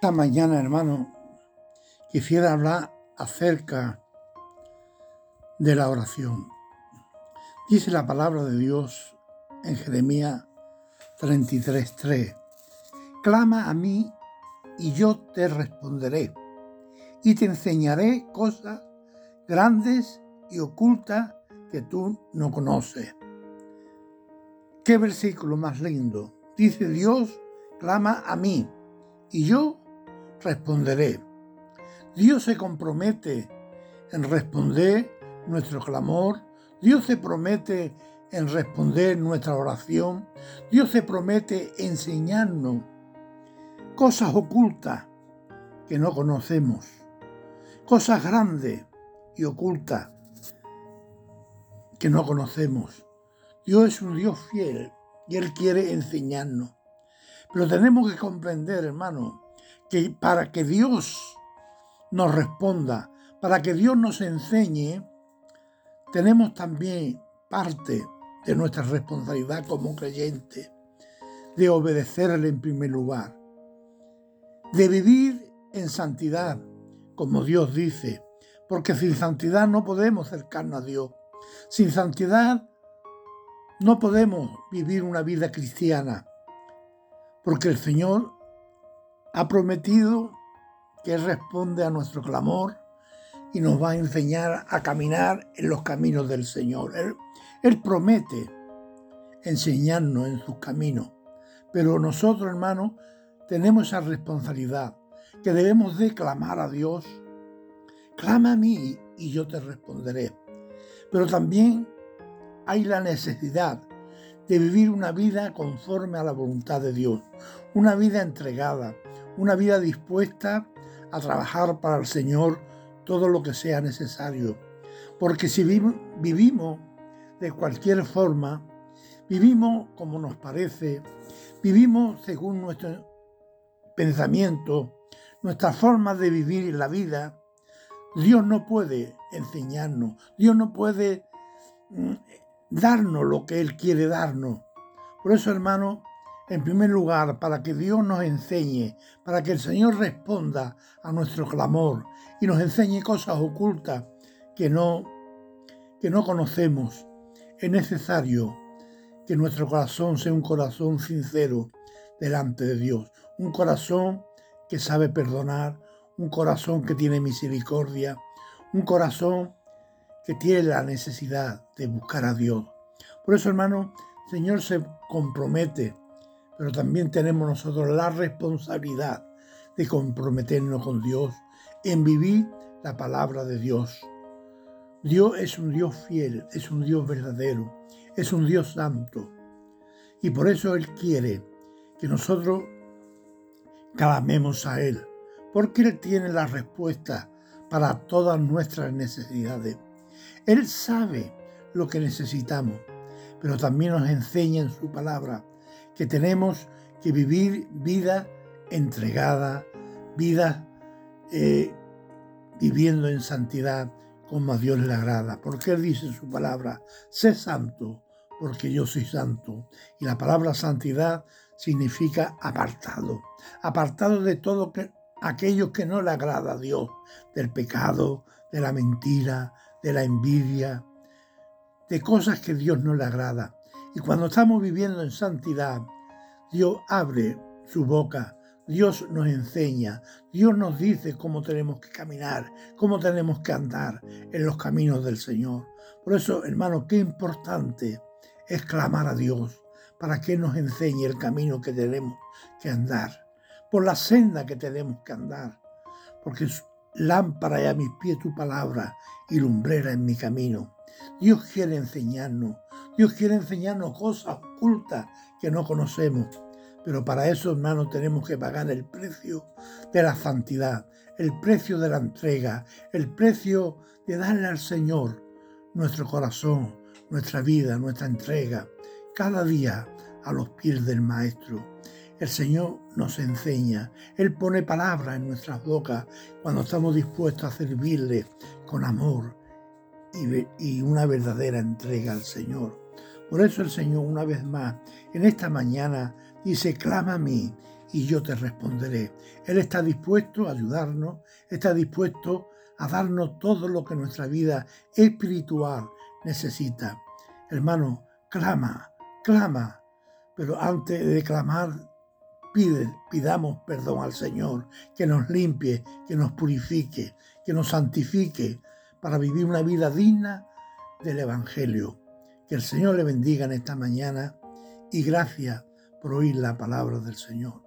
Esta mañana, hermano, quisiera hablar acerca de la oración. Dice la palabra de Dios en Jeremías 33:3. Clama a mí y yo te responderé y te enseñaré cosas grandes y ocultas que tú no conoces. Qué versículo más lindo. Dice Dios, clama a mí y yo responderé. Dios se compromete en responder nuestro clamor. Dios se promete en responder nuestra oración. Dios se promete enseñarnos cosas ocultas que no conocemos, cosas grandes y ocultas que no conocemos. Dios es un Dios fiel y Él quiere enseñarnos. Pero tenemos que comprender, hermano, que para que Dios nos responda, para que Dios nos enseñe, tenemos también parte de nuestra responsabilidad como creyente de obedecerle en primer lugar, de vivir en santidad, como Dios dice, porque sin santidad no podemos acercarnos a Dios. Sin santidad no podemos vivir una vida cristiana, porque el Señor ha prometido que Él responde a nuestro clamor y nos va a enseñar a caminar en los caminos del Señor. Él, promete enseñarnos en sus caminos, pero nosotros, hermanos, tenemos esa responsabilidad que debemos de clamar a Dios. Clama a mí y yo te responderé. Pero también hay la necesidad de vivir una vida conforme a la voluntad de Dios, una vida entregada, una vida dispuesta a trabajar para el Señor todo lo que sea necesario. Porque si vivimos de cualquier forma, vivimos como nos parece, vivimos según nuestro pensamiento, nuestra forma de vivir la vida, Dios no puede enseñarnos, Dios no puede mm, darnos lo que Él quiere darnos. Por eso, hermano, en primer lugar, para que Dios nos enseñe, para que el Señor responda a nuestro clamor y nos enseñe cosas ocultas que no, que no conocemos, es necesario que nuestro corazón sea un corazón sincero delante de Dios, un corazón que sabe perdonar, un corazón que tiene misericordia, un corazón que tiene la necesidad de buscar a Dios. Por eso, hermano, el Señor se compromete, pero también tenemos nosotros la responsabilidad de comprometernos con Dios en vivir la palabra de Dios. Dios es un Dios fiel, es un Dios verdadero, es un Dios santo. Y por eso Él quiere que nosotros clamemos a Él, porque Él tiene la respuesta para todas nuestras necesidades. Él sabe lo que necesitamos, pero también nos enseña en su palabra que tenemos que vivir vida entregada, vida eh, viviendo en santidad como a Dios le agrada. Porque Él dice en su palabra, sé santo, porque yo soy santo. Y la palabra santidad significa apartado, apartado de todo aquello que no le agrada a Dios, del pecado, de la mentira, de la envidia, de cosas que Dios no le agrada. Y cuando estamos viviendo en santidad, Dios abre su boca, Dios nos enseña, Dios nos dice cómo tenemos que caminar, cómo tenemos que andar en los caminos del Señor. Por eso, hermano, qué importante es clamar a Dios para que nos enseñe el camino que tenemos que andar, por la senda que tenemos que andar, porque lámpara y a mis pies tu palabra y lumbrera en mi camino. Dios quiere enseñarnos, Dios quiere enseñarnos cosas ocultas que no conocemos. Pero para eso, hermanos, tenemos que pagar el precio de la santidad, el precio de la entrega, el precio de darle al Señor nuestro corazón, nuestra vida, nuestra entrega, cada día a los pies del Maestro. El Señor nos enseña, Él pone palabras en nuestras bocas cuando estamos dispuestos a servirle con amor y, una verdadera entrega al Señor. Por eso el Señor una vez más en esta mañana dice, clama a mí y yo te responderé. Él está dispuesto a ayudarnos, está dispuesto a darnos todo lo que nuestra vida espiritual necesita. Hermano, clama, clama, pero antes de clamar, pidamos perdón al Señor, que nos limpie, que nos purifique, que nos santifique para vivir una vida digna del Evangelio. Que el Señor le bendiga en esta mañana y gracias por oír la palabra del Señor.